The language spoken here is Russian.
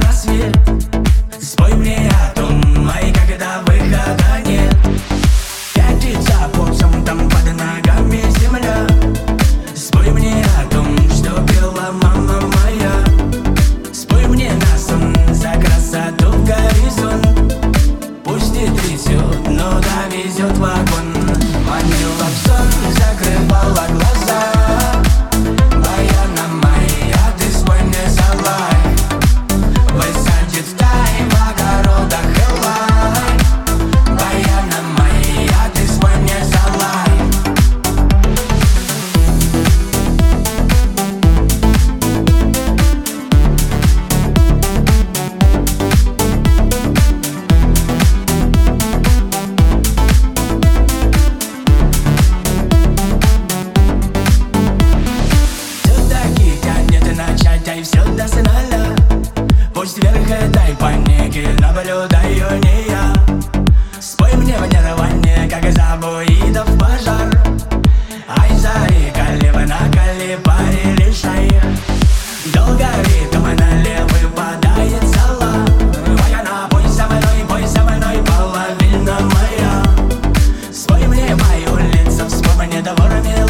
рассвет. Спой мне о том, и когда выхода нет. Пятится по там под ногами земля. Спой мне о том, что пела мама моя. Спой мне на сон за красоту в горизонт Пусть не трясет, но довезет вагон. Манила в сон, закрывала карбоидов пожар Ай, зари, колево на коле решай Долго ритм налево выпадает зала Вояна, бой со мной, бой со мной, половина моя Спой мне мою лицо, вспомни дворами